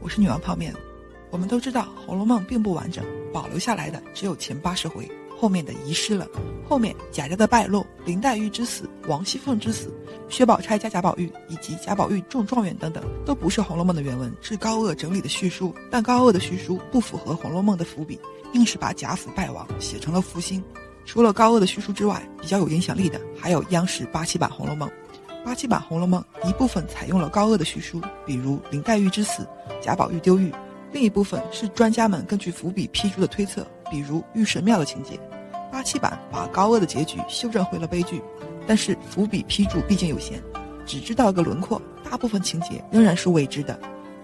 我是女王泡面。我们都知道《红楼梦》并不完整，保留下来的只有前八十回，后面的遗失了。后面贾家的败落、林黛玉之死、王熙凤之死、薛宝钗加贾宝玉以及贾宝玉中状元等等，都不是《红楼梦》的原文，是高鹗整理的叙书。但高鹗的叙书不符合《红楼梦》的伏笔，硬是把贾府败亡写成了复兴。除了高鹗的叙述之外，比较有影响力的还有央视八七版《红楼梦》。八七版《红楼梦》一部分采用了高鹗的叙述，比如林黛玉之死、贾宝玉丢玉；另一部分是专家们根据伏笔批注的推测，比如玉神庙的情节。八七版把高鹗的结局修正回了悲剧，但是伏笔批注毕竟有限，只知道个轮廓，大部分情节仍然是未知的。《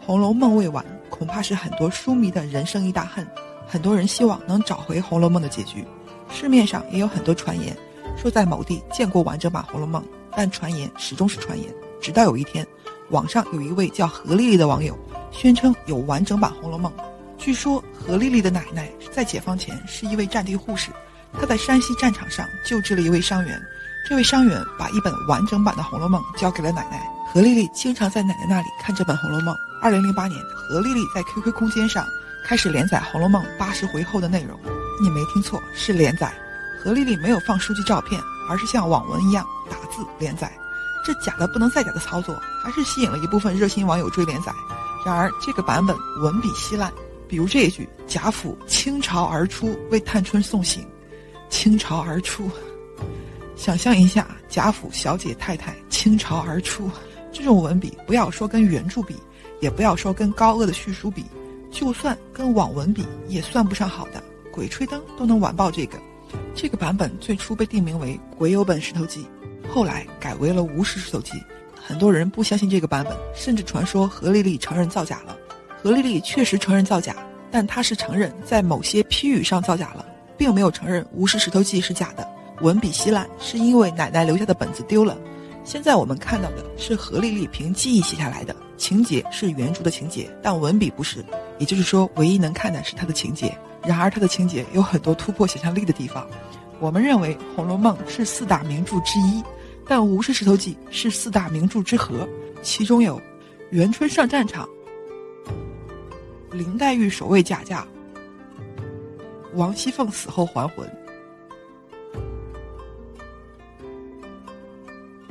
红楼梦》未完，恐怕是很多书迷的人生一大恨。很多人希望能找回《红楼梦》的结局。市面上也有很多传言，说在某地见过完整版《红楼梦》，但传言始终是传言。直到有一天，网上有一位叫何丽丽的网友，宣称有完整版《红楼梦》。据说何丽丽的奶奶在解放前是一位战地护士，她在山西战场上救治了一位伤员，这位伤员把一本完整版的《红楼梦》交给了奶奶。何丽丽经常在奶奶那里看这本《红楼梦》。二零零八年，何丽丽在 QQ 空间上开始连载《红楼梦》八十回后的内容。你没听错，是连载。何丽丽没有放书籍照片，而是像网文一样打字连载。这假的不能再假的操作，还是吸引了一部分热心网友追连载。然而这个版本文笔稀烂，比如这一句：“贾府倾巢而出，为探春送行。”倾巢而出，想象一下，贾府小姐太太倾巢而出，这种文笔，不要说跟原著比，也不要说跟高鹗的叙书比，就算跟网文比，也算不上好的。《鬼吹灯》都能完爆这个，这个版本最初被定名为《鬼有本石头记》，后来改为了《无石石头记》。很多人不相信这个版本，甚至传说何丽丽承认造假了。何丽丽确实承认造假，但她是承认在某些批语上造假了，并没有承认《无石石头记》是假的。文笔稀烂是因为奶奶留下的本子丢了。现在我们看到的是何丽丽凭记忆写下来的，情节是原著的情节，但文笔不是。也就是说，唯一能看的是她的情节。然而，它的情节有很多突破想象力的地方。我们认为《红楼梦》是四大名著之一，但《无事石头记》是四大名著之和。其中有元春上战场、林黛玉守卫贾家、王熙凤死后还魂。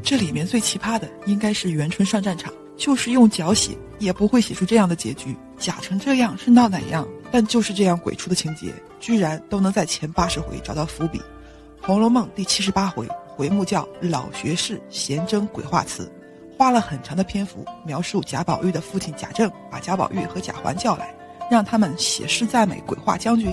这里面最奇葩的应该是元春上战场，就是用脚写也不会写出这样的结局。假成这样是闹哪样？但就是这样鬼畜的情节，居然都能在前八十回找到伏笔。《红楼梦》第七十八回，回目叫“老学士闲征鬼话词”，花了很长的篇幅描述贾宝玉的父亲贾政把贾宝玉和贾环叫来，让他们写诗赞美鬼话将军。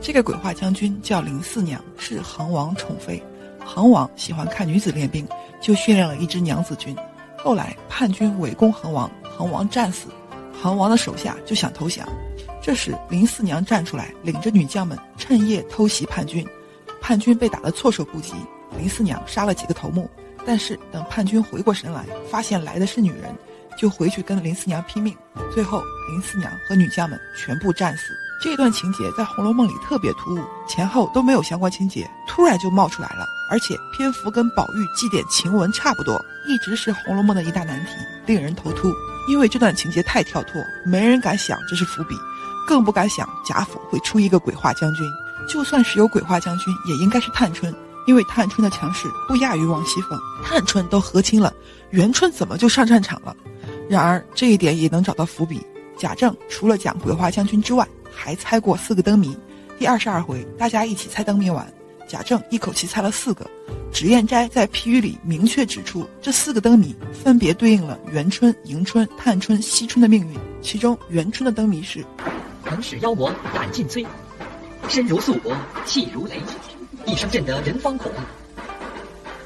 这个鬼话将军叫林四娘，是恒王宠妃。恒王喜欢看女子练兵，就训练了一支娘子军。后来叛军围攻恒王，恒王战死，恒王的手下就想投降。这时，林四娘站出来，领着女将们趁夜偷袭叛军，叛军被打得措手不及。林四娘杀了几个头目，但是等叛军回过神来，发现来的是女人，就回去跟林四娘拼命。最后，林四娘和女将们全部战死。这段情节在《红楼梦》里特别突兀，前后都没有相关情节，突然就冒出来了，而且篇幅跟宝玉祭奠晴雯差不多，一直是《红楼梦》的一大难题，令人头秃。因为这段情节太跳脱，没人敢想这是伏笔。更不敢想贾府会出一个鬼话将军，就算是有鬼话将军，也应该是探春，因为探春的强势不亚于王熙凤。探春都和亲了，元春怎么就上战场了？然而这一点也能找到伏笔。贾政除了讲鬼话将军之外，还猜过四个灯谜。第二十二回，大家一起猜灯谜完，贾政一口气猜了四个。脂砚斋在批语里明确指出，这四个灯谜分别对应了元春、迎春、探春、惜春的命运。其中元春的灯谜是。能使妖魔胆尽摧，身如素帛，气如雷，一声震得人方恐。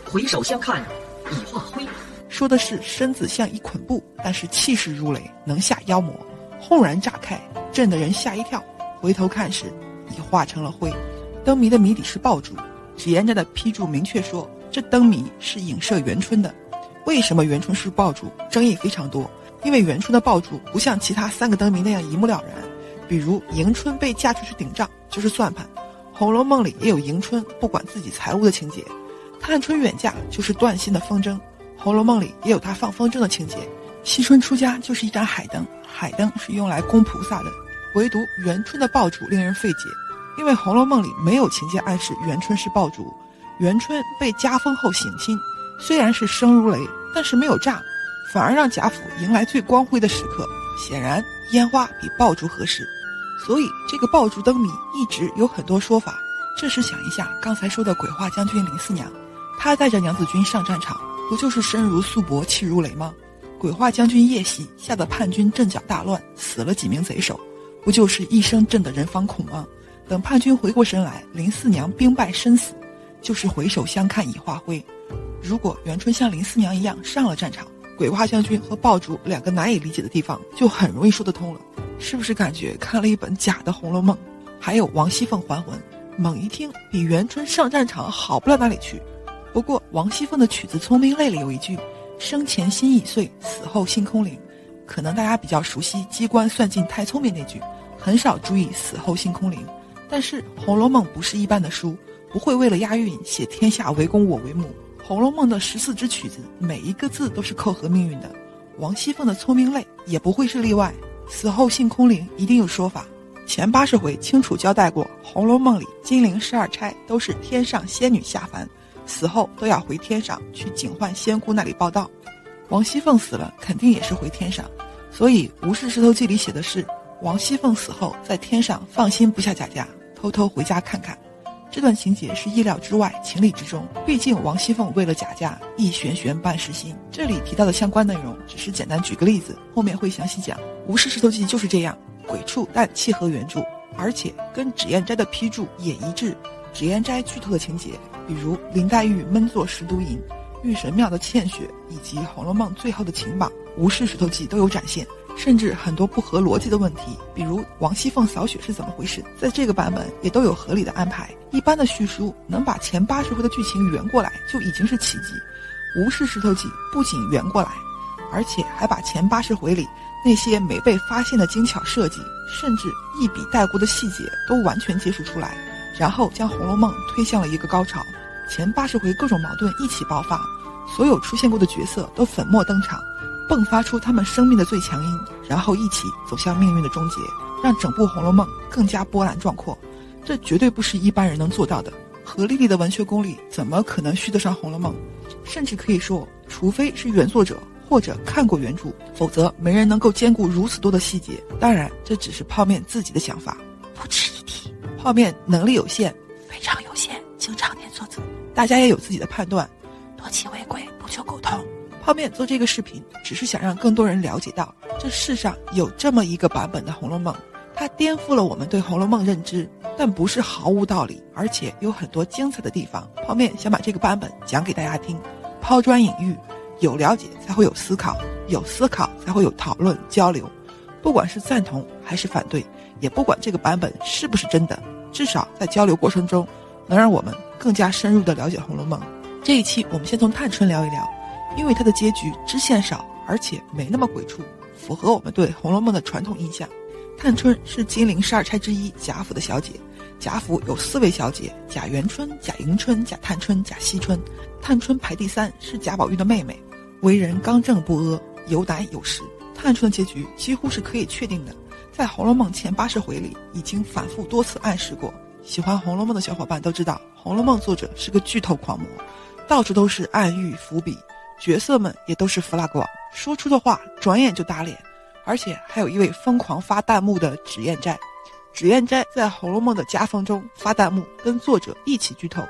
回首相看，已化灰。说的是身子像一捆布，但是气势如雷，能吓妖魔。轰然炸开，震得人吓一跳。回头看时，已化成了灰。灯谜的谜底是爆竹。脂砚斋的批注明确说，这灯谜是影射元春的。为什么元春是爆竹？争议非常多。因为元春的爆竹不像其他三个灯谜那样一目了然。比如迎春被嫁出去顶账就是算盘，《红楼梦》里也有迎春不管自己财物的情节，探春远嫁就是断心的风筝，《红楼梦》里也有她放风筝的情节，惜春出家就是一盏海灯，海灯是用来供菩萨的。唯独元春的爆竹令人费解，因为《红楼梦》里没有情节暗示元春是爆竹。元春被加封后省亲，虽然是声如雷，但是没有炸，反而让贾府迎来最光辉的时刻。显然，烟花比爆竹合适。所以，这个爆竹灯谜一直有很多说法。这时想一下刚才说的鬼画将军林四娘，她带着娘子军上战场，不就是身如素帛，气如雷吗？鬼画将军夜袭，吓得叛军阵脚大乱，死了几名贼首，不就是一声震得人方恐吗？等叛军回过神来，林四娘兵败身死，就是回首相看已化灰。如果元春像林四娘一样上了战场，鬼画将军和爆竹两个难以理解的地方就很容易说得通了。是不是感觉看了一本假的《红楼梦》？还有王熙凤还魂。猛一听，比元春上战场好不了哪里去。不过王熙凤的曲子《聪明泪》里有一句“生前心已碎，死后心空灵”，可能大家比较熟悉“机关算尽太聪明”那句，很少注意“死后心空灵”。但是《红楼梦》不是一般的书，不会为了押韵写“天下为公我为母”。《红楼梦》的十四支曲子，每一个字都是扣合命运的。王熙凤的《聪明泪》也不会是例外，“死后心空灵”一定有说法。前八十回清楚交代过，《红楼梦》里金陵十二钗都是天上仙女下凡，死后都要回天上去警幻仙姑那里报道。王熙凤死了，肯定也是回天上，所以《吴氏石头记》里写的是王熙凤死后在天上放心不下贾家，偷偷回家看看。这段情节是意料之外，情理之中。毕竟王熙凤为了贾家一悬悬半世心。这里提到的相关内容只是简单举个例子，后面会详细讲。《吴氏石头记》就是这样。鬼畜，但契合原著，而且跟脂砚斋的批注也一致。脂砚斋剧透的情节，比如林黛玉闷坐十毒饮、玉神庙的欠血，以及《红楼梦》最后的情榜《吴氏石头记》都有展现。甚至很多不合逻辑的问题，比如王熙凤扫雪是怎么回事，在这个版本也都有合理的安排。一般的叙书能把前八十回的剧情圆过来，就已经是奇迹。《吴氏石头记》不仅圆过来，而且还把前八十回里。那些没被发现的精巧设计，甚至一笔带过的细节，都完全揭示出来，然后将《红楼梦》推向了一个高潮。前八十回各种矛盾一起爆发，所有出现过的角色都粉墨登场，迸发出他们生命的最强音，然后一起走向命运的终结，让整部《红楼梦》更加波澜壮阔。这绝对不是一般人能做到的。何丽丽的文学功力怎么可能续得上《红楼梦》？甚至可以说，除非是原作者。或者看过原著，否则没人能够兼顾如此多的细节。当然，这只是泡面自己的想法。不值一提，泡面能力有限，非常有限，请常年错字。大家也有自己的判断。多其为贵，不求沟通。泡面做这个视频，只是想让更多人了解到，这世上有这么一个版本的《红楼梦》，它颠覆了我们对《红楼梦》认知，但不是毫无道理，而且有很多精彩的地方。泡面想把这个版本讲给大家听，抛砖引玉。有了解才会有思考，有思考才会有讨论交流。不管是赞同还是反对，也不管这个版本是不是真的，至少在交流过程中，能让我们更加深入地了解《红楼梦》。这一期我们先从探春聊一聊，因为她的结局支线少，而且没那么鬼畜，符合我们对《红楼梦》的传统印象。探春是金陵十二钗之一，贾府的小姐。贾府有四位小姐：贾元春、贾迎春、贾探春、贾惜春。探春排第三，是贾宝玉的妹妹，为人刚正不阿，有胆有识。探春的结局几乎是可以确定的，在《红楼梦》前八十回里已经反复多次暗示过。喜欢《红楼梦》的小伙伴都知道，《红楼梦》作者是个剧透狂魔，到处都是暗喻伏笔，角色们也都是 flag 王，说出的话转眼就打脸，而且还有一位疯狂发弹幕的脂砚斋。脂砚斋在《红楼梦》的夹缝中发弹幕，跟作者一起剧透。《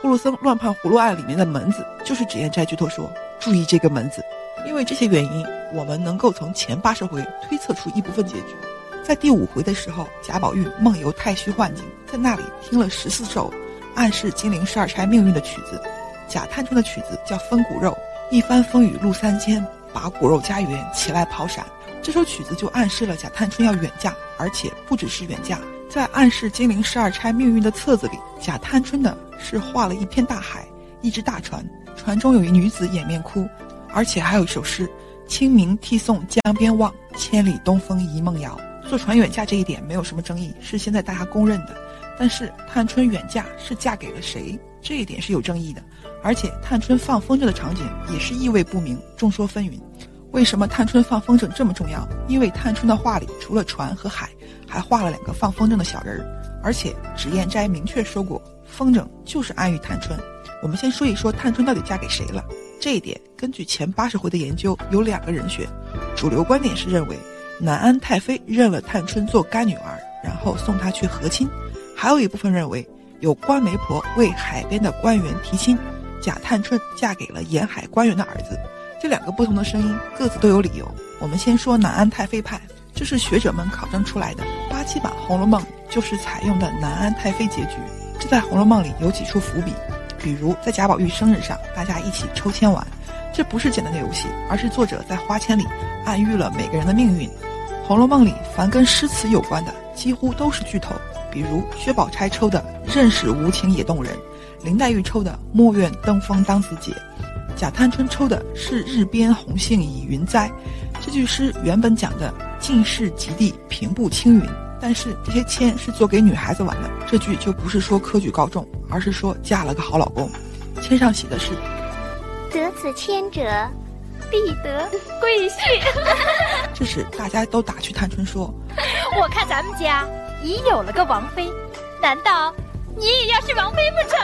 呼噜僧乱判葫芦案》里面的门子就是脂砚斋剧透说，注意这个门子。因为这些原因，我们能够从前八十回推测出一部分结局。在第五回的时候，贾宝玉梦游太虚幻境，在那里听了十四首暗示金陵十二钗命运的曲子。贾探春的曲子叫《分骨肉》，一番风雨路三千，把骨肉家园起来跑闪。这首曲子就暗示了贾探春要远嫁，而且不只是远嫁。在暗示金陵十二钗命运的册子里，贾探春的是画了一片大海，一只大船，船中有一女子掩面哭，而且还有一首诗：“清明涕送江边望，千里东风一梦遥。”坐船远嫁这一点没有什么争议，是现在大家公认的。但是探春远嫁是嫁给了谁？这一点是有争议的。而且探春放风筝的场景也是意味不明，众说纷纭。为什么探春放风筝这么重要？因为探春的画里除了船和海，还画了两个放风筝的小人儿，而且脂砚斋明确说过，风筝就是暗喻探春。我们先说一说探春到底嫁给谁了。这一点根据前八十回的研究，有两个人选。主流观点是认为南安太妃认了探春做干女儿，然后送她去和亲；还有一部分认为有官媒婆为海边的官员提亲，假探春嫁给了沿海官员的儿子。这两个不同的声音各自都有理由。我们先说南安太妃派，这是学者们考证出来的。八七版《红楼梦》就是采用的南安太妃结局。这在《红楼梦》里有几处伏笔，比如在贾宝玉生日上，大家一起抽签玩，这不是简单的游戏，而是作者在花签里暗喻了每个人的命运。《红楼梦》里凡跟诗词有关的，几乎都是巨头，比如薛宝钗抽的“认识无情也动人”，林黛玉抽的“莫愿登峰当自姐”。贾探春抽的是“日边红杏倚云栽”，这句诗原本讲的尽是极地平步青云，但是这些签是做给女孩子玩的，这句就不是说科举高中，而是说嫁了个好老公。签上写的是“得此签者，必得贵婿”，这时大家都打趣探春说：“我看咱们家已有了个王妃，难道你也要是王妃不成？”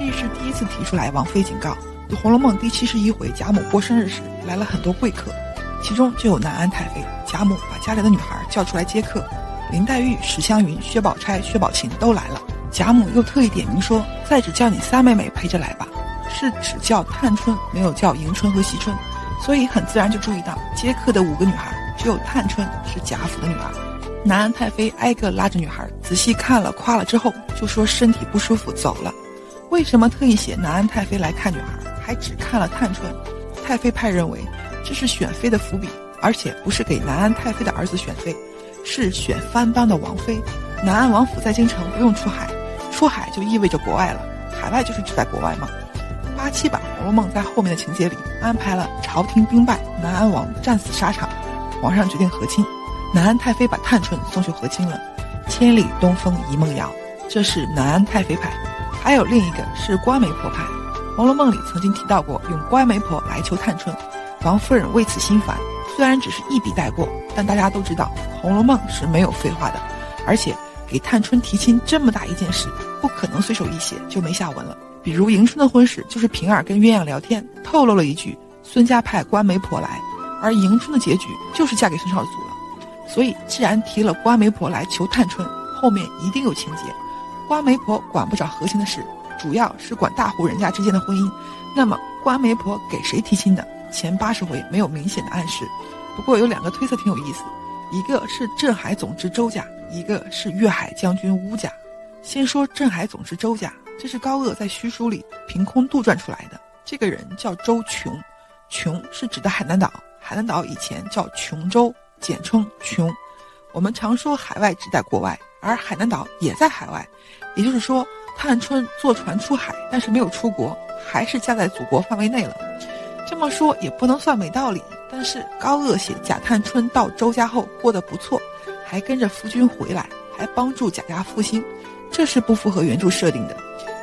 这是第一次提出来王妃警告。《红楼梦》第七十一回，贾母过生日时来了很多贵客，其中就有南安太妃。贾母把家里的女孩叫出来接客，林黛玉、史湘云、薛宝钗、薛宝琴都来了。贾母又特意点名说：“再只叫你三妹妹陪着来吧。”是只叫探春，没有叫迎春和惜春，所以很自然就注意到接客的五个女孩，只有探春是贾府的女儿。南安太妃挨个拉着女孩仔细看了、夸了之后，就说身体不舒服走了。为什么特意写南安太妃来看女孩？还只看了探春，太妃派认为这是选妃的伏笔，而且不是给南安太妃的儿子选妃，是选藩邦的王妃。南安王府在京城不用出海，出海就意味着国外了。海外就是指在国外吗？八七版《红楼梦》在后面的情节里安排了朝廷兵败，南安王战死沙场，皇上决定和亲，南安太妃把探春送去和亲了。千里东风一梦遥，这是南安太妃派。还有另一个是瓜媒婆派。《红楼梦》里曾经提到过用官媒婆来求探春，王夫人为此心烦。虽然只是一笔带过，但大家都知道《红楼梦》是没有废话的，而且给探春提亲这么大一件事，不可能随手一写就没下文了。比如迎春的婚事，就是平儿跟鸳鸯聊天，透露了一句孙家派官媒婆来，而迎春的结局就是嫁给孙绍祖了。所以，既然提了官媒婆来求探春，后面一定有情节。官媒婆管不着和亲的事。主要是管大户人家之间的婚姻，那么官媒婆给谁提亲的？前八十回没有明显的暗示，不过有两个推测挺有意思，一个是镇海总之周家，一个是粤海将军乌家。先说镇海总之周家，这是高鹗在虚书里凭空杜撰出来的。这个人叫周琼，琼是指的海南岛，海南岛以前叫琼州，简称琼。我们常说海外指代国外，而海南岛也在海外，也就是说。探春坐船出海，但是没有出国，还是嫁在祖国范围内了。这么说也不能算没道理。但是高鹗写贾探春到周家后过得不错，还跟着夫君回来，还帮助贾家复兴，这是不符合原著设定的。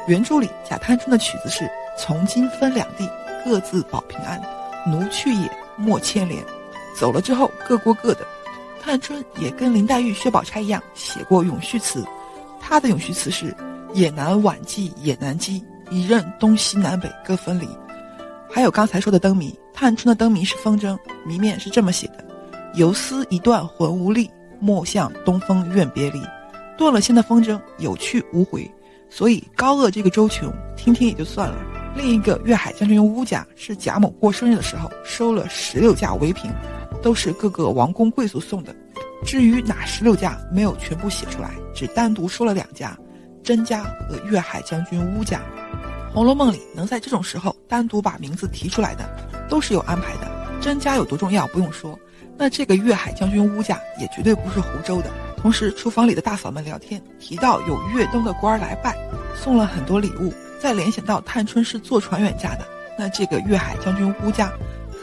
原著里贾探春的曲子是“从今分两地，各自保平安，奴去也莫牵连”，走了之后各过各的。探春也跟林黛玉、薛宝钗一样写过永续词，她的永续词是。也难挽记，也难羁，一任东西南北各分离。还有刚才说的灯谜，探春的灯谜是风筝，谜面是这么写的：游丝一断魂无力，莫向东风怨别离。断了线的风筝有去无回，所以高鹗这个周琼听听也就算了。另一个粤海将军乌家是贾某过生日的时候收了十六架围屏，都是各个王公贵族送的。至于哪十六架，没有全部写出来，只单独说了两家。甄家和粤海将军乌家，《红楼梦》里能在这种时候单独把名字提出来的，都是有安排的。甄家有多重要不用说，那这个粤海将军乌家也绝对不是湖州的。同时，厨房里的大嫂们聊天提到有粤东的官儿来拜，送了很多礼物，再联想到探春是坐船远嫁的，那这个粤海将军乌家，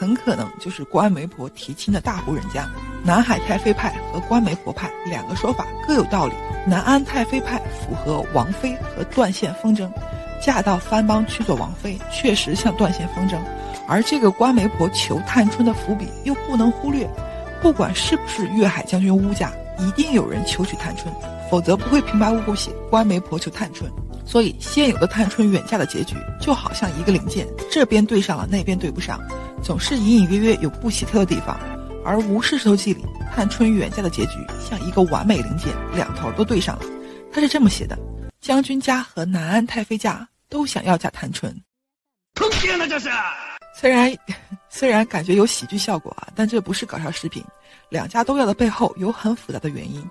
很可能就是官媒婆提亲的大户人家。南海太妃派和官媒婆派两个说法各有道理。南安太妃派符合王妃和断线风筝，嫁到藩邦去做王妃，确实像断线风筝。而这个官媒婆求探春的伏笔又不能忽略，不管是不是粤海将军乌家，一定有人求娶探春，否则不会平白无故写官媒婆求探春。所以现有的探春远嫁的结局就好像一个零件，这边对上了，那边对不上，总是隐隐约约有不协调的地方。而《吴氏石头记》里，探春远嫁的结局像一个完美零件，两头都对上了。他是这么写的：将军家和南安太妃家都想要嫁探春。坑爹呢，这是！虽然 虽然感觉有喜剧效果啊，但这不是搞笑视频。两家都要的背后有很复杂的原因。《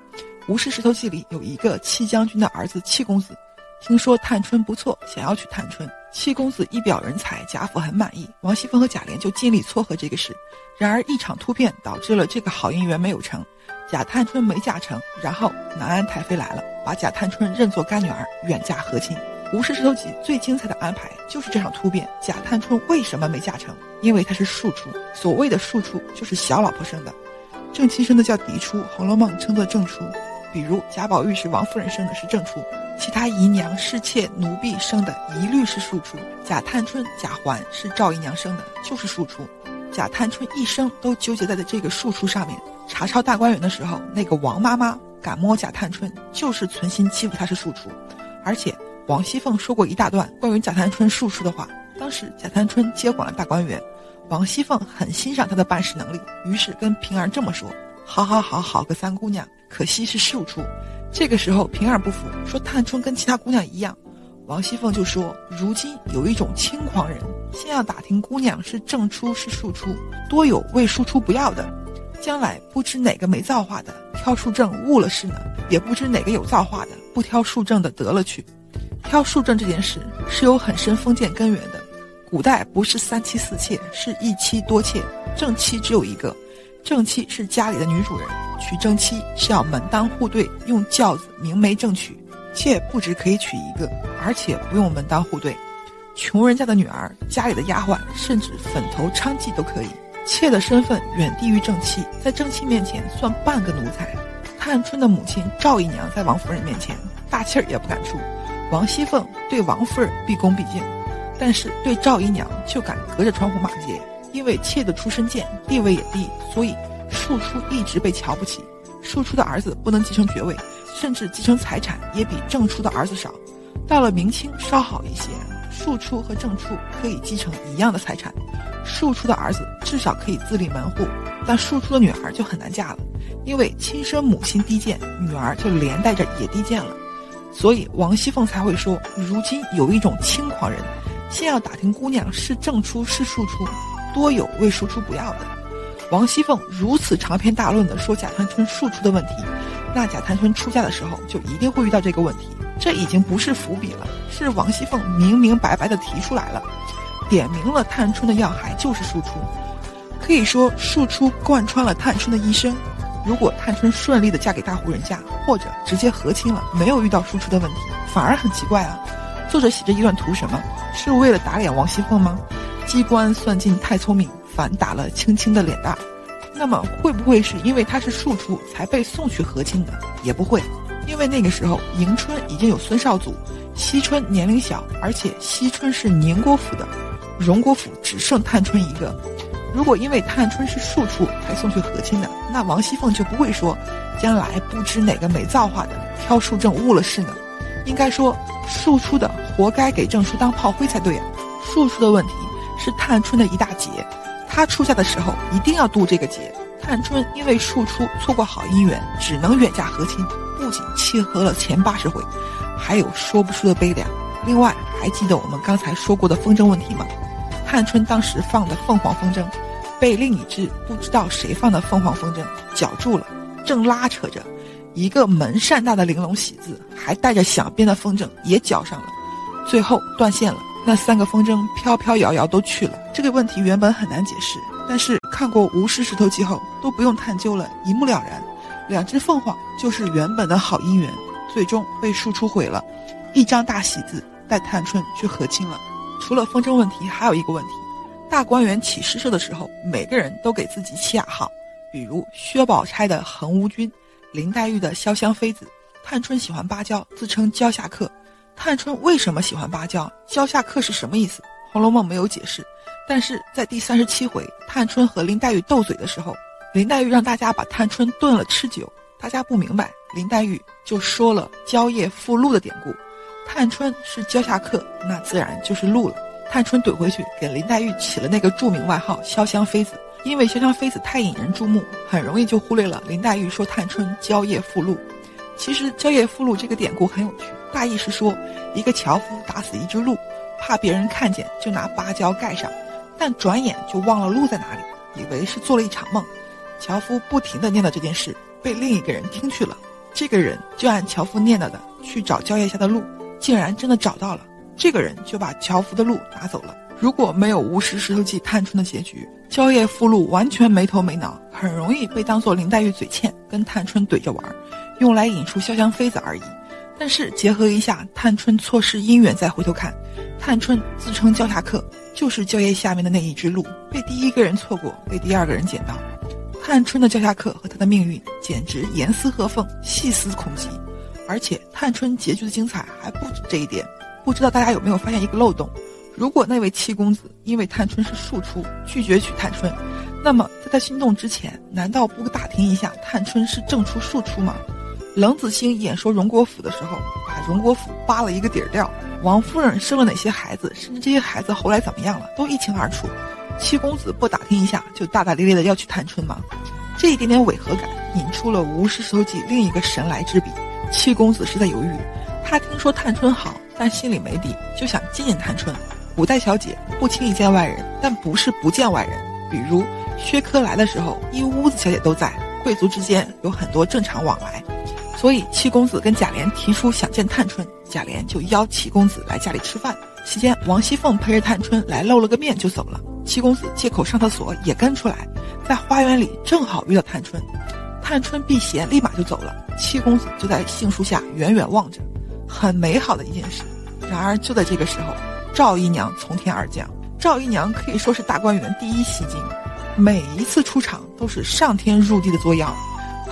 吴氏石头记》里有一个戚将军的儿子戚公子，听说探春不错，想要娶探春。七公子一表人才，贾府很满意，王熙凤和贾琏就尽力撮合这个事。然而一场突变导致了这个好姻缘没有成，贾探春没嫁成。然后南安太妃来了，把贾探春认作干女儿，远嫁和亲。《吴氏石头记》最精彩的安排就是这场突变。贾探春为什么没嫁成？因为她是庶出。所谓的庶出，就是小老婆生的。正妻生的叫嫡出，《红楼梦》称作正出。比如贾宝玉是王夫人生的，是正出；其他姨娘、侍妾、奴婢生的，一律是庶出。贾探春、贾环是赵姨娘生的，就是庶出。贾探春一生都纠结在的这个庶出上面。查抄大观园的时候，那个王妈妈敢摸贾探春，就是存心欺负她是庶出，而且。王熙凤说过一大段关于贾探春庶出的话。当时贾探春接管了大观园，王熙凤很欣赏她的办事能力，于是跟平儿这么说：“好好好好个三姑娘，可惜是庶出。”这个时候平儿不服，说探春跟其他姑娘一样。王熙凤就说：“如今有一种轻狂人，先要打听姑娘是正出是庶出，多有为庶出不要的，将来不知哪个没造化的挑庶正误了事呢，也不知哪个有造化的不挑庶正的得了去。”挑庶正这件事是有很深封建根源的，古代不是三妻四妾，是一妻多妾，正妻只有一个，正妻是家里的女主人，娶正妻是要门当户对，用轿子明媒正娶，妾不止可以娶一个，而且不用门当户对，穷人家的女儿，家里的丫鬟，甚至粉头娼妓都可以，妾的身份远低于正妻，在正妻面前算半个奴才。探春的母亲赵姨娘在王夫人面前大气儿也不敢出。王熙凤对王夫人毕恭毕敬，但是对赵姨娘就敢隔着窗户骂街，因为妾的出身贱，地位也低，所以庶出一直被瞧不起。庶出的儿子不能继承爵位，甚至继承财产也比正出的儿子少。到了明清稍好一些，庶出和正出可以继承一样的财产，庶出的儿子至少可以自立门户，但庶出的女儿就很难嫁了，因为亲生母亲低贱，女儿就连带着也低贱了。所以王熙凤才会说，如今有一种轻狂人，先要打听姑娘是正出是庶出，多有为庶出不要的。王熙凤如此长篇大论的说贾探春庶出的问题，那贾探春出嫁的时候就一定会遇到这个问题。这已经不是伏笔了，是王熙凤明明白白的提出来了，点明了探春的要害就是庶出，可以说庶出贯穿了探春的一生。如果探春顺利的嫁给大户人家，或者直接和亲了，没有遇到庶出的问题，反而很奇怪啊。作者写这一段图什么？是为了打脸王熙凤吗？机关算尽太聪明，反打了青青的脸蛋。那么会不会是因为他是庶出才被送去和亲的？也不会，因为那个时候迎春已经有孙少祖，惜春年龄小，而且惜春是宁国府的，荣国府只剩探春一个。如果因为探春是庶出才送去和亲的，那王熙凤就不会说，将来不知哪个没造化的挑庶正误了事呢？应该说，庶出的活该给正出当炮灰才对啊！庶出的问题是探春的一大劫，她出嫁的时候一定要渡这个劫。探春因为庶出错过好姻缘，只能远嫁和亲，不仅契合了前八十回，还有说不出的悲凉。另外，还记得我们刚才说过的风筝问题吗？探春当时放的凤凰风筝，被另一只不知道谁放的凤凰风筝绞住了，正拉扯着，一个门扇大的玲珑喜字，还带着响鞭的风筝也绞上了，最后断线了。那三个风筝飘飘摇摇都去了。这个问题原本很难解释，但是看过《吴氏石头记》后都不用探究了，一目了然。两只凤凰就是原本的好姻缘，最终被庶出毁了，一张大喜字带探春去和亲了。除了风筝问题，还有一个问题：大观园起诗社的时候，每个人都给自己起雅号，比如薛宝钗的恒无君，林黛玉的潇湘妃子，探春喜欢芭蕉，自称蕉下客，探春为什么喜欢芭蕉？蕉下客是什么意思？《红楼梦》没有解释。但是在第三十七回，探春和林黛玉斗嘴的时候，林黛玉让大家把探春炖了吃酒，大家不明白，林黛玉就说了“蕉叶附露”的典故。探春是蕉下客，那自然就是露了。探春怼回去，给林黛玉起了那个著名外号“潇湘妃子”，因为潇湘妃子太引人注目，很容易就忽略了林黛玉说探春蕉叶附露。其实蕉叶附露这个典故很有趣，大意是说一个樵夫打死一只鹿，怕别人看见，就拿芭蕉盖上，但转眼就忘了鹿在哪里，以为是做了一场梦。樵夫不停地念叨这件事，被另一个人听去了，这个人就按樵夫念叨的去找蕉叶下的鹿，竟然真的找到了。这个人就把樵夫的鹿拿走了。如果没有无视石头记探春的结局，蕉叶附露完全没头没脑，很容易被当做林黛玉嘴欠，跟探春怼着玩，用来引出潇湘妃子而已。但是结合一下探春错失姻缘，再回头看，探春自称蕉下客，就是蕉叶下面的那一只鹿，被第一个人错过，被第二个人捡到。探春的蕉下客和他的命运简直严丝合缝，细思恐极。而且探春结局的精彩还不止这一点。不知道大家有没有发现一个漏洞？如果那位七公子因为探春是庶出，拒绝娶探春，那么在他心动之前，难道不打听一下探春是正出庶出吗？冷子兴演说荣国府的时候，把荣国府扒了一个底儿掉，王夫人生了哪些孩子，甚至这些孩子后来怎么样了，都一清二楚。七公子不打听一下，就大大咧咧的要去探春吗？这一点点违和感，引出了《吴氏手记》另一个神来之笔。七公子是在犹豫，他听说探春好。但心里没底，就想见见探春。古代小姐不轻易见外人，但不是不见外人。比如薛科来的时候，一屋子小姐都在，贵族之间有很多正常往来。所以七公子跟贾琏提出想见探春，贾琏就邀七公子来家里吃饭。期间，王熙凤陪着探春来露了个面就走了。七公子借口上厕所也跟出来，在花园里正好遇到探春，探春避嫌，立马就走了。七公子就在杏树下远远望着。很美好的一件事，然而就在这个时候，赵姨娘从天而降。赵姨娘可以说是大观园第一戏精，每一次出场都是上天入地的作妖。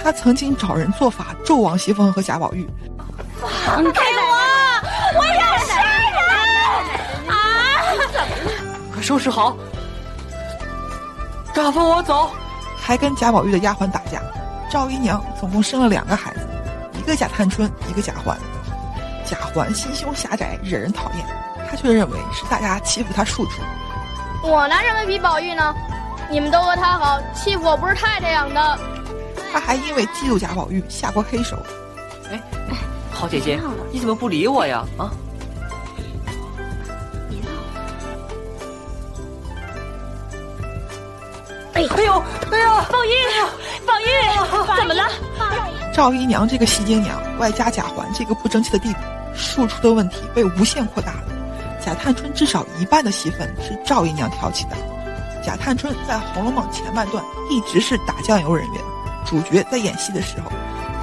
她曾经找人做法咒王熙凤和贾宝玉，放开我！我要杀人！啊！快收拾好，大放我走！还跟贾宝玉的丫鬟打架。赵姨娘总共生了两个孩子，一个贾探春，一个贾环。贾环心胸狭窄，惹人讨厌。他却认为是大家欺负他庶出。我拿什么比宝玉呢？你们都和他好，欺负我不是太太养的。他还因为嫉妒贾宝玉下过黑手。哎哎，好姐姐，你怎么不理我呀？啊！哎呦，哎呦，宝玉，宝玉，怎么了？赵姨娘这个戏精娘，外加贾环这个不争气的弟弟，庶出的问题被无限扩大了。贾探春至少一半的戏份是赵姨娘挑起的。贾探春在《红楼梦》前半段一直是打酱油人员，主角在演戏的时候，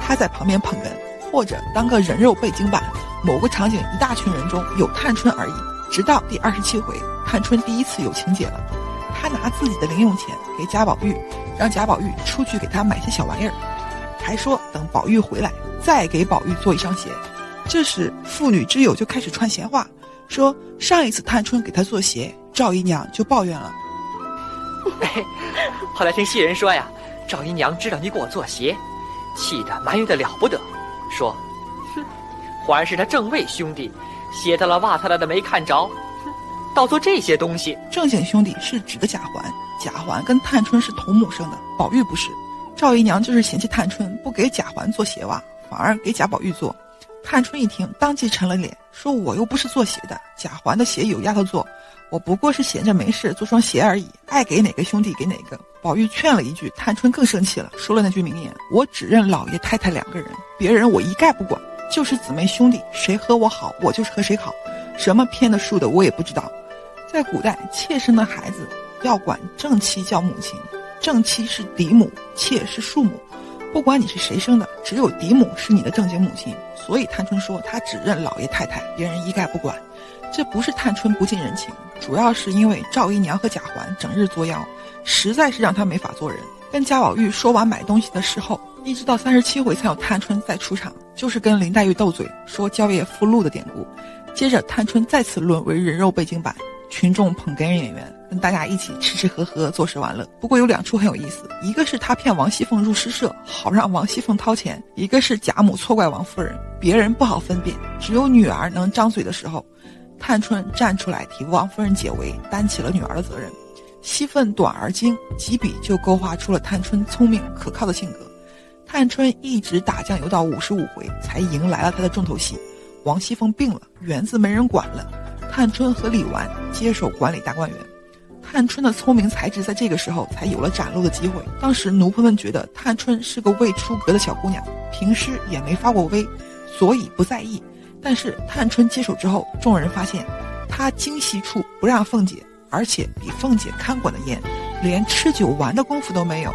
他在旁边捧哏，或者当个人肉背景板。某个场景一大群人中有探春而已。直到第二十七回，探春第一次有情节了，她拿自己的零用钱给贾宝玉，让贾宝玉出去给她买些小玩意儿。还说等宝玉回来再给宝玉做一双鞋，这时妇女之友就开始传闲话，说上一次探春给他做鞋，赵姨娘就抱怨了。后来听戏人说呀，赵姨娘知道你给我做鞋，气得埋怨的了不得，说：“哼，环是他正位兄弟，鞋他了袜他了的没看着，哼，倒做这些东西。正经兄弟是指的贾环，贾环跟探春是同母生的，宝玉不是。”赵姨娘就是嫌弃探春不给贾环做鞋袜，反而给贾宝玉做。探春一听，当即沉了脸，说：“我又不是做鞋的，贾环的鞋有丫头做，我不过是闲着没事做双鞋而已，爱给哪个兄弟给哪个。”宝玉劝了一句，探春更生气了，说了那句名言：“我只认老爷太太两个人，别人我一概不管，就是姊妹兄弟，谁和我好，我就是和谁好，什么偏的竖的我也不知道。”在古代，妾生的孩子要管正妻叫母亲。正妻是嫡母，妾是庶母，不管你是谁生的，只有嫡母是你的正经母亲。所以探春说她只认老爷太太，别人一概不管。这不是探春不近人情，主要是因为赵姨娘和贾环整日作妖，实在是让她没法做人。跟贾宝玉说完买东西的事后，一直到三十七回才有探春再出场，就是跟林黛玉斗嘴，说蕉叶附露的典故。接着探春再次沦为人肉背景板，群众捧哏演员，跟大家一起吃吃喝喝，坐视玩乐。不过有两处很有意思，一个是他骗王熙凤入诗社，好让王熙凤掏钱；一个是贾母错怪王夫人，别人不好分辨，只有女儿能张嘴的时候，探春站出来替王夫人解围，担起了女儿的责任。戏份短而精，几笔就勾画出了探春聪明可靠的性格。探春一直打酱油到五十五回，才迎来了她的重头戏。王熙凤病了，园子没人管了，探春和李纨接手管理大观园。探春的聪明才智在这个时候才有了展露的机会。当时奴仆们觉得探春是个未出阁的小姑娘，平时也没发过威，所以不在意。但是探春接手之后，众人发现，她精细处不让凤姐。而且比凤姐看管的严，连吃酒玩的功夫都没有。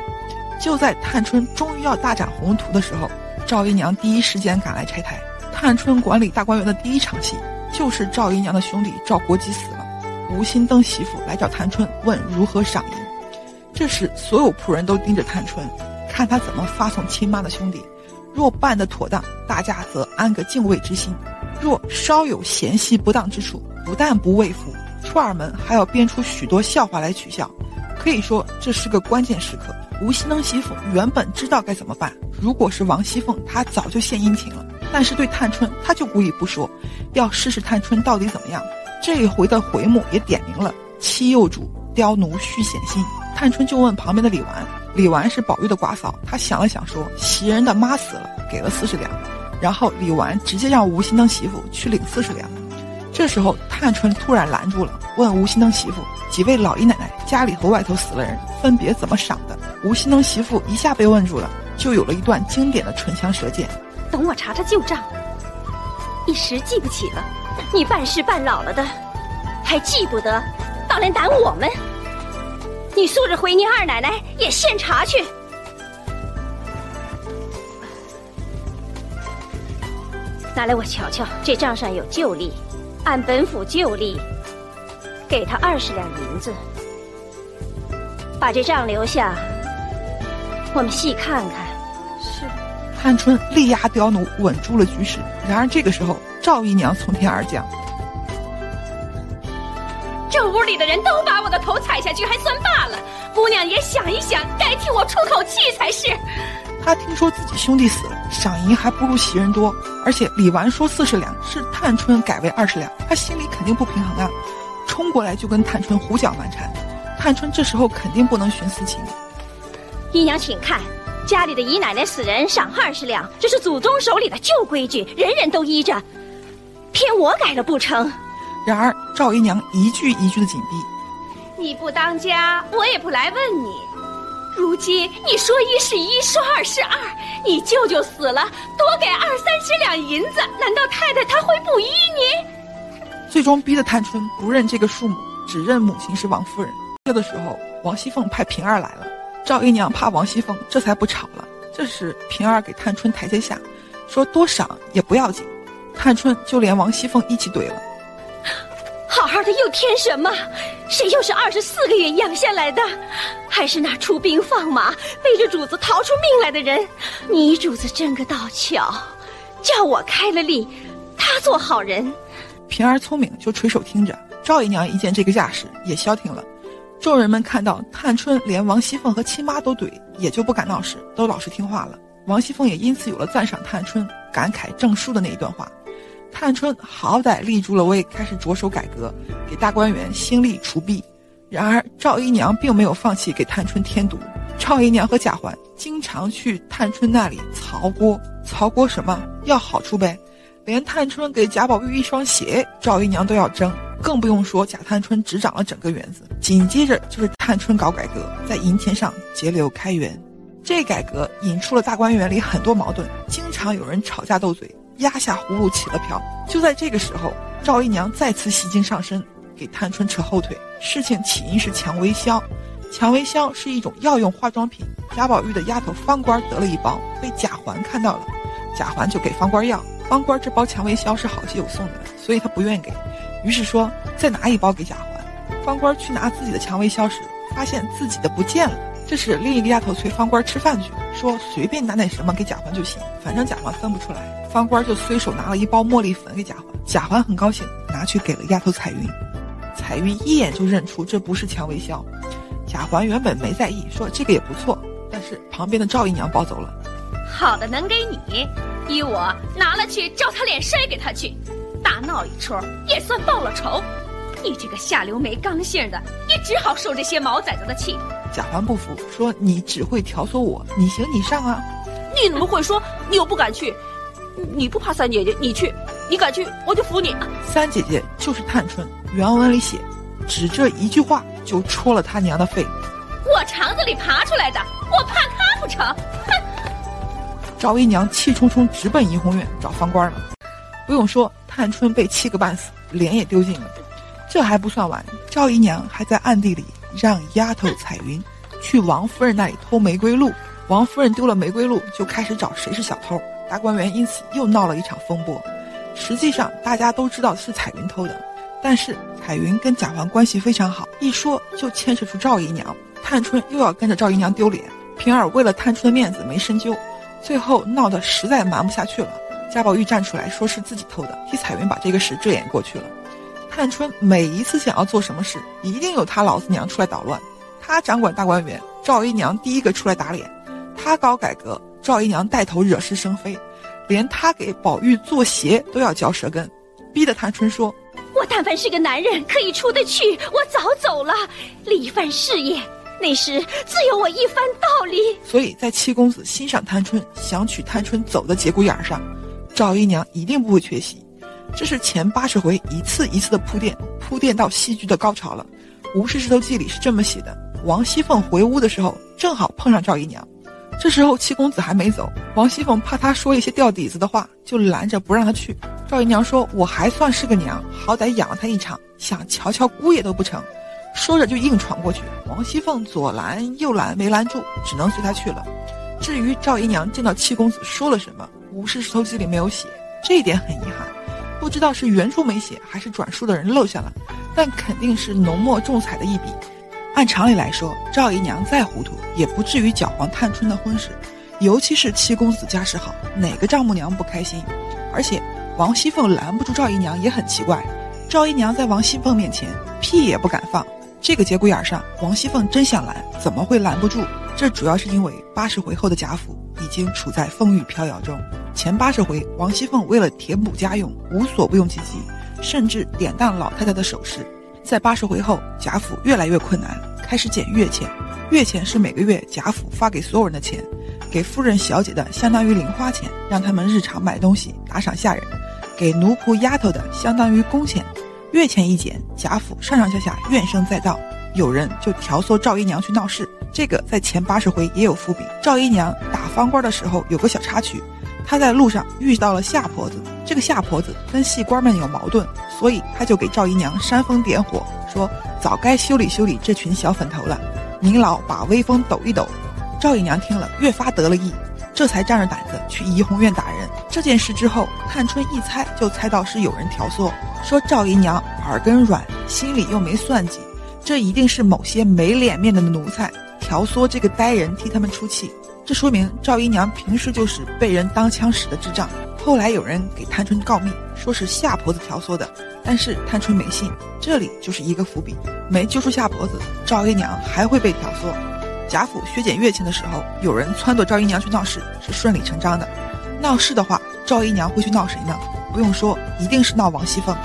就在探春终于要大展宏图的时候，赵姨娘第一时间赶来拆台。探春管理大观园的第一场戏，就是赵姨娘的兄弟赵国基死了，吴心登媳妇来找探春问如何赏银。这时所有仆人都盯着探春，看他怎么发送亲妈的兄弟。若办得妥当，大家则安个敬畏之心；若稍有嫌隙不当之处，不但不畏服。出尔门还要编出许多笑话来取笑，可以说这是个关键时刻。吴锡登媳妇原本知道该怎么办，如果是王熙凤，她早就献殷勤了。但是对探春，她就故意不说，要试试探春到底怎么样。这一回的回目也点明了妻幼主，刁奴续显心。探春就问旁边的李纨，李纨是宝玉的寡嫂，她想了想说，袭人的妈死了，给了四十两，然后李纨直接让吴熙登媳妇去领四十两。这时候，探春突然拦住了，问吴心登媳妇：“几位老姨奶奶家里和外头死了人，分别怎么赏的？”吴心登媳妇一下被问住了，就有了一段经典的唇枪舌剑：“等我查查旧账，一时记不起了。你办事办老了的，还记不得，倒来打我们。你素日回你二奶奶也现查去。拿来我瞧瞧，这账上有旧例。”按本府旧例，给他二十两银子，把这账留下，我们细看看。是，探春力压刁奴，稳住了局势。然而这个时候，赵姨娘从天而降。这屋里的人都把我的头踩下去，还算罢了。姑娘也想一想，该替我出口气才是。他听说自己兄弟死了，赏银还不如袭人多，而且李纨说四十两是探春改为二十两，他心里肯定不平衡啊，冲过来就跟探春胡搅蛮缠。探春这时候肯定不能徇私情。姨娘请看，家里的姨奶奶死人赏二十两，这是祖宗手里的旧规矩，人人都依着，偏我改了不成？然而赵姨娘一句一句的紧逼，你不当家，我也不来问你。如今你说一是一，说二是二，你舅舅死了，多给二三十两银子，难道太太她会不依你？最终逼得探春不认这个数目，只认母亲是王夫人。这的时候，王熙凤派平儿来了，赵姨娘怕王熙凤，这才不吵了。这时平儿给探春台阶下，说多赏也不要紧，探春就连王熙凤一起怼了。好好的又添什么？谁又是二十四个月养下来的？还是那出兵放马背着主子逃出命来的人？你主子真个倒巧，叫我开了例，他做好人。平儿聪明，就垂手听着。赵姨娘一见这个架势，也消停了。众人们看到探春连王熙凤和亲妈都怼，也就不敢闹事，都老实听话了。王熙凤也因此有了赞赏探春、感慨证书的那一段话。探春好歹立住了威，开始着手改革，给大观园兴利除弊。然而赵姨娘并没有放弃给探春添堵。赵姨娘和贾环经常去探春那里曹锅，曹锅什么要好处呗？连探春给贾宝玉一双鞋，赵姨娘都要争，更不用说贾探春执掌了整个园子。紧接着就是探春搞改革，在银钱上节流开源。这改革引出了大观园里很多矛盾，经常有人吵架斗嘴。压下葫芦起了瓢。就在这个时候，赵姨娘再次戏精上身，给探春扯后腿。事情起因是蔷薇香，蔷薇香是一种药用化妆品。贾宝玉的丫头芳官得了一包，被贾环看到了，贾环就给芳官要。芳官这包蔷薇香是好基友送的，所以他不愿给，于是说再拿一包给贾环。芳官去拿自己的蔷薇香时，发现自己的不见了。这时，另一个丫头催方官吃饭去，说随便拿点什么给贾环就行，反正贾环分不出来。方官就随手拿了一包茉莉粉给贾环，贾环很高兴，拿去给了丫头彩云。彩云一眼就认出这不是蔷薇香。贾环原本没在意，说这个也不错，但是旁边的赵姨娘抱走了。好的能给你，依我拿了去照他脸摔给他去，大闹一出也算报了仇。你这个下流没刚性的，也只好受这些毛崽子的气。贾环不服，说你只会挑唆我，你行你上啊！你怎么会说？你又不敢去，你不怕三姐姐？你去，你敢去，我就服你。三姐姐就是探春，原文里写，只这一句话就戳了他娘的肺。我肠子里爬出来的，我怕他不成？哼！赵姨娘气冲冲直奔怡红院找方官了。不用说，探春被气个半死，脸也丢尽了。这还不算完，赵姨娘还在暗地里让丫头彩云去王夫人那里偷玫瑰露。王夫人丢了玫瑰露，就开始找谁是小偷。大观园因此又闹了一场风波。实际上大家都知道是彩云偷的，但是彩云跟贾环关系非常好，一说就牵扯出赵姨娘。探春又要跟着赵姨娘丢脸，平儿为了探春的面子没深究，最后闹得实在瞒不下去了。贾宝玉站出来说是自己偷的，替彩云把这个事遮掩过去了。探春每一次想要做什么事，一定有她老子娘出来捣乱。她掌管大观园，赵姨娘第一个出来打脸；她搞改革，赵姨娘带头惹是生非。连她给宝玉做鞋都要嚼舌根，逼得探春说：“我但凡是个男人，可以出得去，我早走了，立一番事业，那时自有我一番道理。”所以在七公子欣赏探春、想娶探春走的节骨眼上，赵姨娘一定不会缺席。这是前八十回一次一次的铺垫，铺垫到戏剧的高潮了。《吴氏石头记》里是这么写的：王熙凤回屋的时候，正好碰上赵姨娘。这时候七公子还没走，王熙凤怕他说一些掉底子的话，就拦着不让他去。赵姨娘说：“我还算是个娘，好歹养了他一场，想瞧瞧姑爷都不成。”说着就硬闯过去。王熙凤左拦右拦没拦住，只能随他去了。至于赵姨娘见到七公子说了什么，《吴氏石头记》里没有写，这一点很遗憾。不知道是原著没写，还是转述的人漏下了，但肯定是浓墨重彩的一笔。按常理来说，赵姨娘再糊涂，也不至于搅黄探春的婚事。尤其是七公子家世好，哪个丈母娘不开心？而且王熙凤拦不住赵姨娘也很奇怪。赵姨娘在王熙凤面前屁也不敢放，这个节骨眼上，王熙凤真想拦，怎么会拦不住？这主要是因为八十回后的贾府已经处在风雨飘摇中。前八十回，王熙凤为了填补家用，无所不用其极，甚至典当老太太的首饰。在八十回后，贾府越来越困难，开始减月钱。月钱是每个月贾府发给所有人的钱，给夫人、小姐的相当于零花钱，让他们日常买东西、打赏下人；给奴仆、丫头的相当于工钱。月钱一减，贾府上上下下怨声载道，有人就挑唆赵姨娘去闹事。这个在前八十回也有伏笔。赵姨娘打方官的时候有个小插曲。她在路上遇到了夏婆子，这个夏婆子跟戏官们有矛盾，所以他就给赵姨娘煽风点火，说早该修理修理这群小粉头了，您老把威风抖一抖。赵姨娘听了越发得了意，这才仗着胆子去怡红院打人。这件事之后，探春一猜就猜到是有人挑唆，说赵姨娘耳根软，心里又没算计，这一定是某些没脸面的奴才挑唆这个呆人替他们出气。这说明赵姨娘平时就是被人当枪使的智障。后来有人给探春告密，说是夏婆子挑唆的，但是探春没信。这里就是一个伏笔，没揪出夏婆子，赵姨娘还会被挑唆。贾府削减月钱的时候，有人撺掇赵姨娘去闹事，是顺理成章的。闹事的话，赵姨娘会去闹谁呢？不用说，一定是闹王熙凤。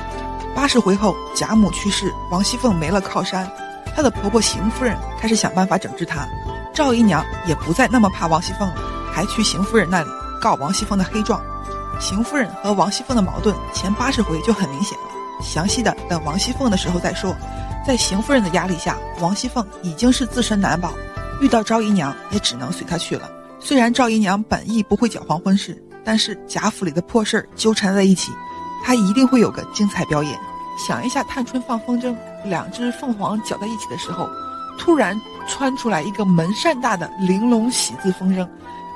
八十回后，贾母去世，王熙凤没了靠山，她的婆婆邢夫人开始想办法整治她。赵姨娘也不再那么怕王熙凤了，还去邢夫人那里告王熙凤的黑状。邢夫人和王熙凤的矛盾前八十回就很明显了，详细的等王熙凤的时候再说。在邢夫人的压力下，王熙凤已经是自身难保，遇到赵姨娘也只能随她去了。虽然赵姨娘本意不会搅黄婚事，但是贾府里的破事儿纠缠在一起，他一定会有个精彩表演。想一下，探春放风筝，两只凤凰搅在一起的时候。突然窜出来一个门扇大的玲珑喜字风筝，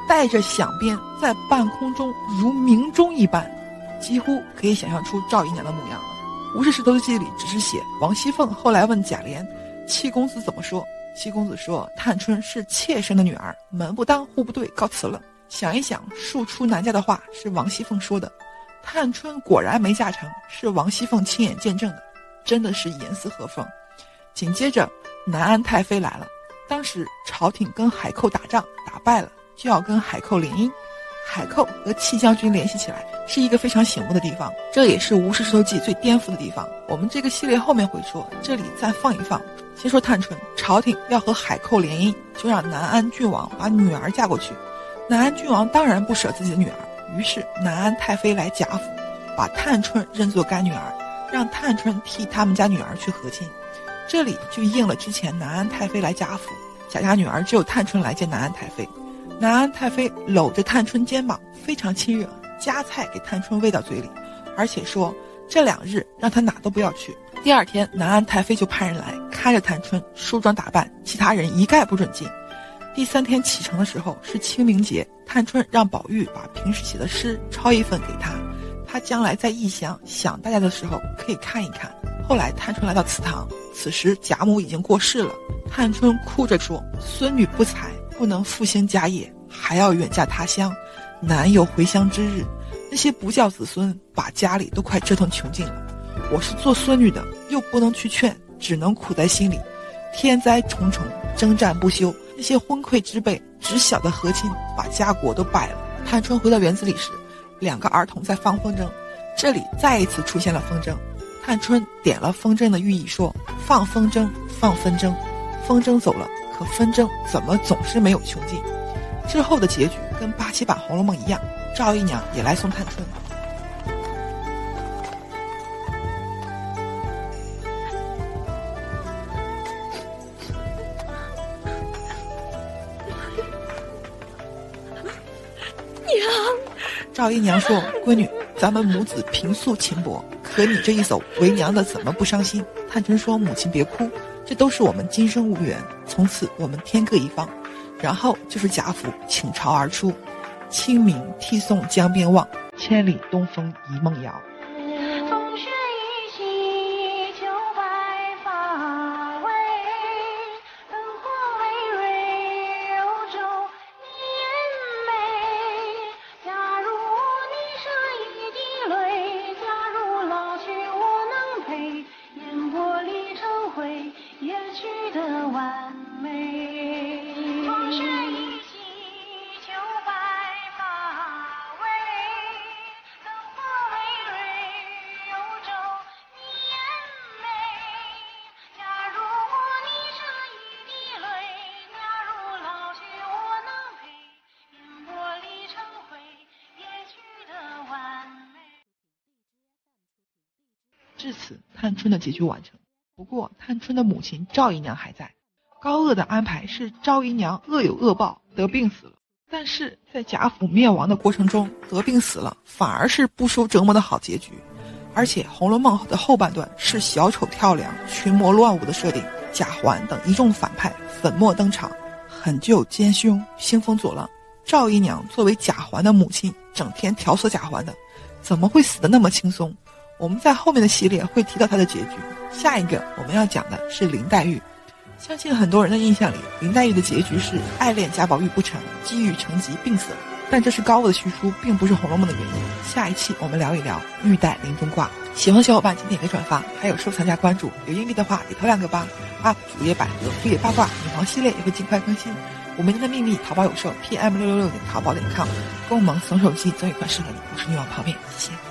带着响鞭在半空中如鸣钟一般，几乎可以想象出赵姨娘的模样了。《吴氏石头记》里只是写王熙凤后来问贾琏：“七公子怎么说？”七公子说：“探春是妾生的女儿，门不当户不对，告辞了。”想一想，庶出南家的话是王熙凤说的，探春果然没嫁成，是王熙凤亲眼见证的，真的是严丝合缝。紧接着，南安太妃来了，当时朝廷跟海寇打仗，打败了就要跟海寇联姻，海寇和戚将军联系起来，是一个非常醒目的地方，这也是《吴氏石头记》最颠覆的地方。我们这个系列后面会说，这里再放一放。先说探春，朝廷要和海寇联姻，就让南安郡王把女儿嫁过去。南安郡王当然不舍自己的女儿，于是南安太妃来贾府，把探春认作干女儿，让探春替他们家女儿去和亲。这里就应了之前南安太妃来贾府，贾家女儿只有探春来见南安太妃，南安太妃搂着探春肩膀，非常亲热，夹菜给探春喂到嘴里，而且说这两日让她哪都不要去。第二天，南安太妃就派人来看着探春梳妆打扮，其他人一概不准进。第三天启程的时候是清明节，探春让宝玉把平时写的诗抄一份给他，他将来在异乡想大家的时候可以看一看。后来探春来到祠堂，此时贾母已经过世了，探春哭着说：“孙女不才，不能复兴家业，还要远嫁他乡，难有回乡之日。那些不孝子孙把家里都快折腾穷尽了。”我是做孙女的，又不能去劝，只能苦在心里。天灾重重，征战不休，那些昏聩之辈只晓得和亲，把家国都败了。探春回到园子里时，两个儿童在放风筝，这里再一次出现了风筝。探春点了风筝的寓意，说：“放风筝，放风筝，风筝走了，可风筝怎么总是没有穷尽？”之后的结局跟八七版《红楼梦》一样，赵姨娘也来送探春。赵姨娘说：“闺女，咱们母子平素情薄，可你这一走，为娘的怎么不伤心？”探春说：“母亲别哭，这都是我们今生无缘，从此我们天各一方。”然后就是贾府倾巢而出，清明涕送江边望，千里东风一梦遥。至此，探春的结局完成。不过，探春的母亲赵姨娘还在。高鹗的安排是赵姨娘恶有恶报，得病死了。但是在贾府灭亡的过程中，得病死了，反而是不受折磨的好结局。而且，《红楼梦》的后半段是小丑跳梁、群魔乱舞的设定，贾环等一众反派粉墨登场，狠救奸凶，兴风作浪。赵姨娘作为贾环的母亲，整天调唆贾环的，怎么会死得那么轻松？我们在后面的系列会提到他的结局。下一个我们要讲的是林黛玉。相信很多人的印象里，林黛玉的结局是爱恋贾宝玉不成，积郁成疾病死了。但这是高鹗的叙述，并不是《红楼梦》的原因。下一期我们聊一聊玉带林中挂。喜欢的小伙伴请点个转发，还有收藏加关注。有硬币的话也投两个吧。UP 主页百合、副业八卦、女皇系列也会尽快更新。五名的秘密淘宝有售，PM 六六六点淘宝点 com。购萌怂手机总有一款适合你。我是女王泡面，谢谢。